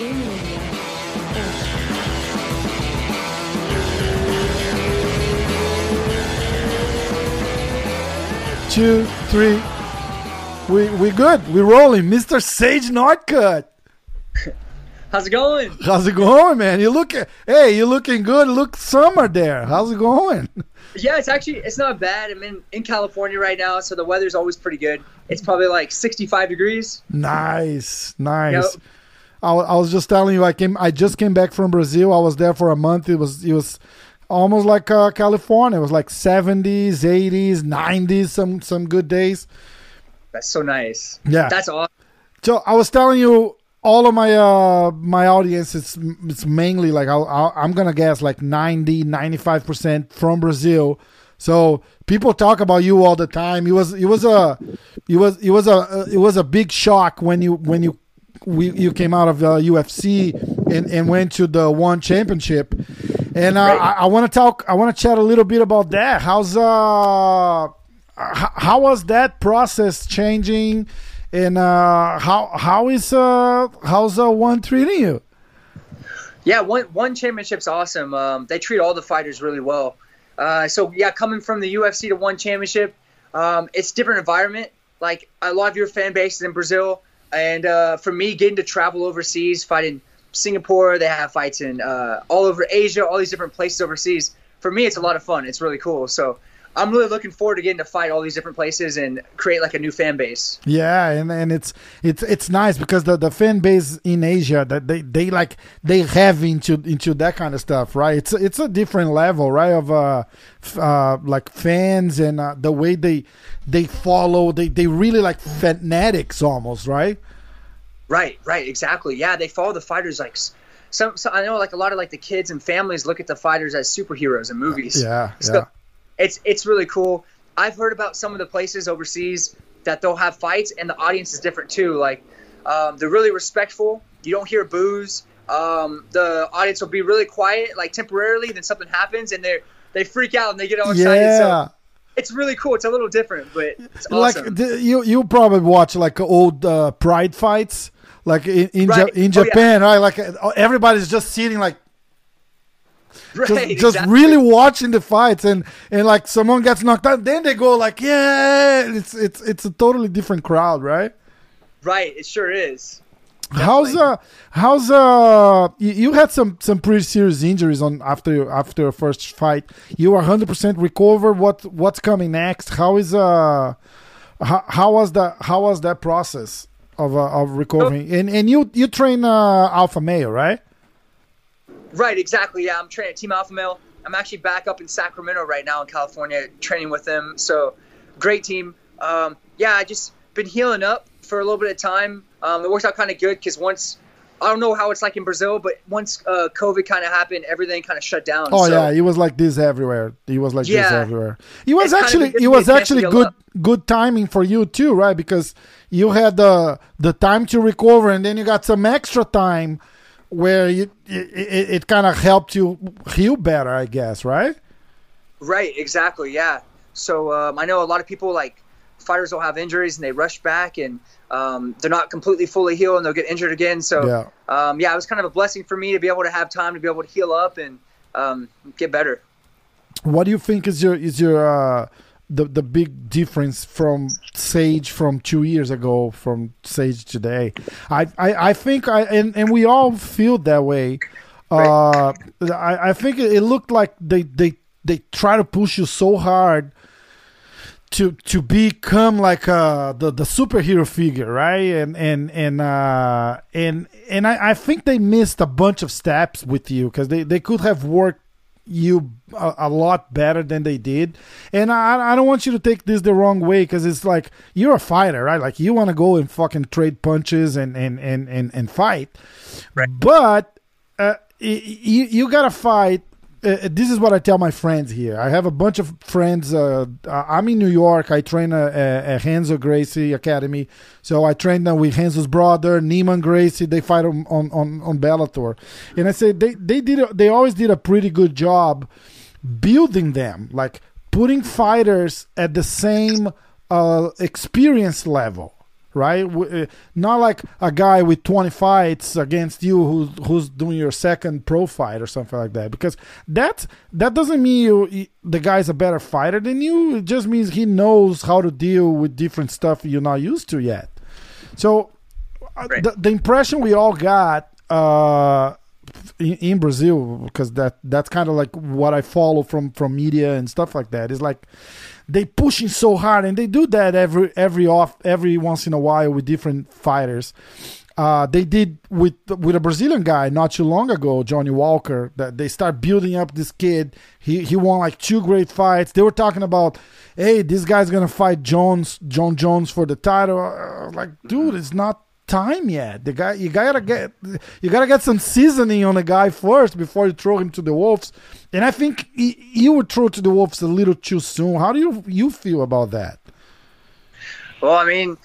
Game Media. Ocho. two, three. We we good. We rolling. Mr. Sage Northcutt. How's it going? How's it going, man? You look hey, you looking good. Look summer there. How's it going? Yeah, it's actually it's not bad. I'm in, in California right now, so the weather's always pretty good. It's probably like 65 degrees. Nice, nice. Yep. I, I was just telling you, I came, I just came back from Brazil. I was there for a month. It was, it was almost like uh, California. It was like seventies, eighties, nineties. Some, some good days. That's so nice. Yeah. That's awesome. So I was telling you, all of my uh my audience is it's mainly like I'll, I'm gonna guess like 90, 95 percent from Brazil. So people talk about you all the time. It was it was a it was it was a it was a big shock when you when you we, you came out of uh, UFC and, and went to the one championship. And uh, Right. I, I want to talk. I want to chat a little bit about that. How's uh how was that process changing and uh how how is uh how's uh one treating you Yeah, one one championship's awesome. Um, they treat all the fighters really well. Uh, so yeah, coming from the UFC to one championship, um, it's different environment. Like a lot of your fan base is in Brazil, and uh, for me, getting to travel overseas, fighting Singapore, they have fights in uh, all over Asia, all these different places overseas. For me, it's a lot of fun. It's really cool. So I'm really looking forward to getting to fight all these different places and create like a new fan base. yeah and and it's it's it's nice because the the fan base in asia that they they like they have into into that kind of stuff right it's it's a different level right of uh, f- uh like fans and uh, the way they they follow they they really like fanatics almost right Right, right, exactly. Yeah, they follow the fighters like some, some. I know like a lot of like the kids and families look at the fighters as superheroes in movies. yeah So yeah it's it's really cool. I've heard about some of the places overseas that they'll have fights and the audience is different too. Like um, they're really respectful. You don't hear boos. Um, the audience will be really quiet, like temporarily. Then something happens and they they freak out and they get all excited. yeah So it's really cool. It's a little different, but it's awesome. like the, you you probably watch like old uh, pride fights like in in, Ja- Right. in Oh, yeah. japan right like everybody's just sitting like right, just, just exactly. really watching the fights and and like someone gets knocked out then they go like yeah it's it's it's a totally different crowd right right. It sure is. how's uh how's uh you, you had some some pretty serious injuries on after your after your first fight you are 100% recovered what what's coming next how is uh how, how was that how was that process of uh, of recovering and and you you train uh alpha male right Right, exactly. Yeah, I'm training at Team Alpha Male. I'm actually back up in Sacramento right now in California, training with them. So, great team. Um, yeah, I just been healing up for a little bit of time. Um, it worked out kind of good because once I don't know how it's like in Brazil, but once uh, COVID kind of happened, everything kind of shut down. Oh so, yeah, he was like this everywhere. He was like this everywhere. It was It kinda actually it was actually good up. good timing for you too, right? Because you had the the time to recover, and then you got some extra time where you it, it, kind of helped you heal better, I guess, right? Right, exactly. Yeah. So um, I know a lot of people like fighters will have injuries and they rush back and um, they're not completely fully healed and they'll get injured again. So Yeah. um, yeah, it was kind of a blessing for me to be able to have time to be able to heal up and um, get better. What do you think is your is your uh, the the big difference from Sage from two years ago from Sage today? I I, I think I and, and we all feel that way. Uh, I I think it looked like they they they try to push you so hard to to become like uh the the superhero figure right and and and uh and and i i think they missed a bunch of steps with you because they they could have worked you a, a lot better than they did and i i don't want you to take this the wrong way because it's like you're a fighter right like you want to go and fucking trade punches and and and and, and fight right. but uh, you you gotta fight. Uh, this is what I tell my friends here. I have a bunch of friends. Uh, I'm in New York. I train at, at Renzo Gracie Academy, so I train them with Renzo's brother, Neiman Gracie. They fight on on on, on Bellator, and I say they they did a, they always did a pretty good job building them, like putting fighters at the same uh, experience level right? Uh, Not like a guy with 20 fights against you who's who's doing your second pro fight or something like that. Because that that doesn't mean you the guy's a better fighter than you. It just means he knows how to deal with different stuff you're not used to yet. So uh, Right. the, the impression we all got uh, in, in Brazil, because that that's kind of like what I follow from from media and stuff like that, is like they pushing so hard, and they do that every every off every once in a while with different fighters. Uh, they did with with a Brazilian guy not too long ago, Johnny Walker. That they start building up this kid. He he won like two great fights. They were talking about, hey, this guy's gonna fight Jones, Jon Jones for the title. Uh, like, dude, it's not time yet. The guy, you gotta get, you gotta get some seasoning on the guy first before you throw him to the wolves. And I think he, you would throw to the wolves a little too soon. How do you you feel about that? Well, I mean,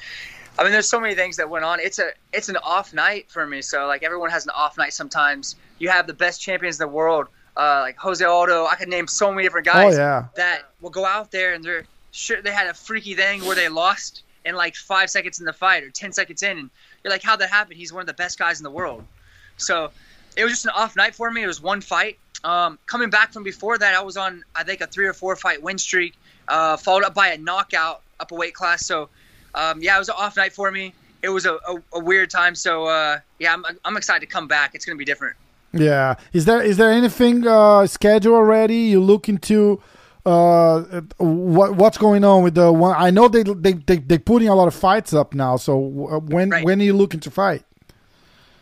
I mean, there's so many things that went on. It's a it's an off night for me. So like everyone has an off night sometimes. You have the best champions in the world, uh, like Jose Aldo. I could name so many different guys Oh yeah, that will go out there and they're sure they had a freaky thing where they lost in like five seconds in the fight or ten seconds in, and you're like, how'd that happen? He's one of the best guys in the world. So it was just an off night for me. It was one fight. Um, coming back from before that, I was on I think a three or four fight win streak, uh, followed up by a knockout up a weight class. So um, yeah, it was an off night for me. It was a, a, a weird time. So uh, yeah, I'm, I'm excited to come back. It's gonna be different. yeah. Is there is there anything uh, scheduled already? You look into uh, what what's going on with the one? I know they they they they putting a lot of fights up now. So uh, when Right. when are you looking to fight?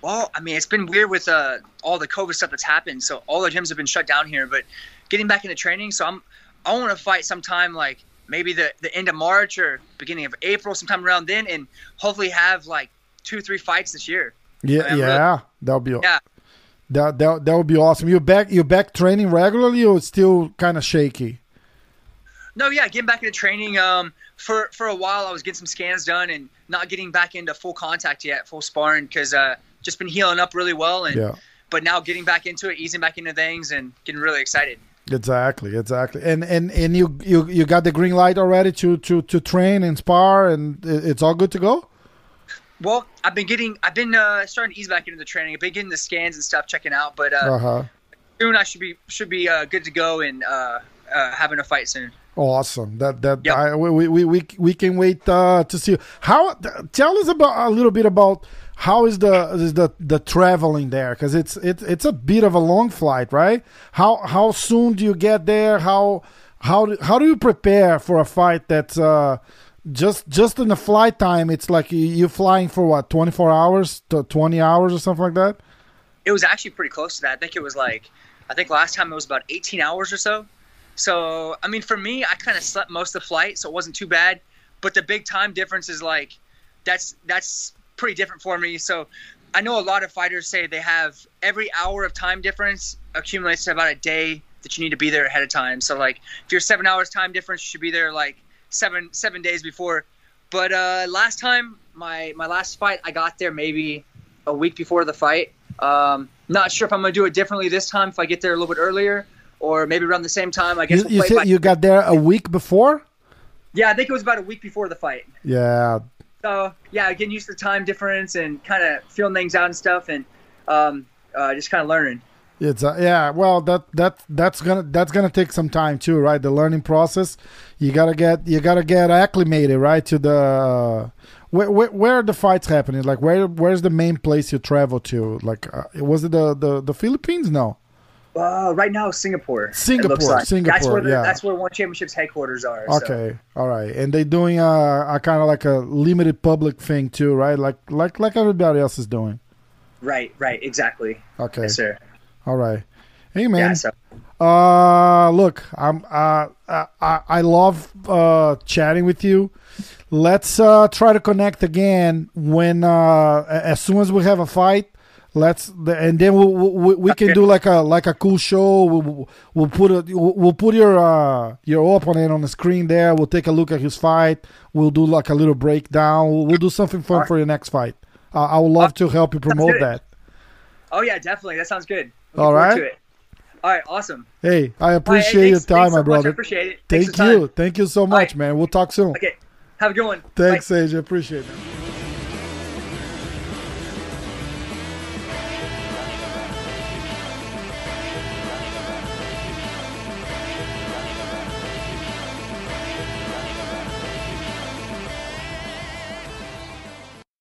Well, I mean, it's been weird with uh, all the COVID stuff that's happened. So all the gyms have been shut down here. But getting back into training, so I'm I want to fight sometime like maybe the the end of March or beginning of April, sometime around then, and hopefully have like two three fights this year. Yeah, really- yeah, that'll be Yeah. that that that would be awesome. You back you back training regularly or still kind of shaky? No, yeah, getting back into training. Um, for for a while, I was getting some scans done and not getting back into full contact yet, full sparring, because uh, just been healing up really well. And Yeah. but now getting back into it, easing back into things, and getting really excited. Exactly, exactly. And and and you you you got the green light already to to to train and spar, and it's all good to go. Well, I've been getting, I've been uh, starting to ease back into the training. I've been getting the scans and stuff, checking out. But uh, Uh huh. soon I should be should be uh, good to go and uh, uh, having a fight soon. Awesome. That that Yep. I, we, we we we can wait uh, to see how. Tell us about a little bit about how is the is the the traveling there because it's it's it's a bit of a long flight, right? How how soon do you get there? How how do, how do you prepare for a fight that's uh, just just in the flight time? It's like you- you're flying for what twenty four hours to twenty hours or something like that. It was actually pretty close to that. I think it was like, I think last time it was about 18 hours or so. So I mean, for me, I kind of slept most of the flight, so it wasn't too bad. But the big time difference is like, that's that's pretty different for me. So I know a lot of fighters say they have every hour of time difference accumulates to about a day that you need to be there ahead of time. So like, if you're seven hours time difference, you should be there like seven seven days before. But uh, last time, my my last fight, I got there maybe a week before the fight. Um, not sure if I'm gonna do it differently this time. If I get there a little bit earlier, or maybe around the same time. I guess You, we'll you by- you got there a week before. yeah, I think it was about a week before the fight. Yeah, So yeah, getting used to the time difference and kind of feeling things out and stuff, and um, uh, just kind of learning. It's uh, yeah, well that that that's gonna that's gonna take some time too, right? The learning process. You gotta get you gotta get acclimated, right? To the uh, where, where where are the fights happening? Like where where's the main place you travel to? Like uh, was it the, the the Philippines? No. Uh, right now, Singapore. Singapore, like. That's Singapore, where the, yeah. that's where One Championship's headquarters are. so- Okay, all right, and they're doing a, a kind of like a limited public thing too, right? Like like like everybody else is doing. Right. Right. Exactly. Okay, Yes, sir. all right. Hey man, Yeah. So Uh, look, I'm uh, I I I love uh chatting with you. Let's uh try to connect again when uh as soon as we have a fight. Let's and then we'll, we we can do like a like a cool show. We'll, we'll put a we'll put your uh your opponent on the screen there. We'll take a look at his fight. We'll do like a little breakdown. We'll, we'll do something fun for your next fight. Uh, I would love to help you promote that. Oh yeah, definitely. That sounds good. Looking All right. All right. Awesome. Hey, I All right, appreciate hey, your time, thanks my so much. I brother. appreciate it. Thanks Thank time. you. Thank you so much, right. man. We'll talk soon. Okay. Have a good one. Thanks, Bye. Sage. I appreciate it.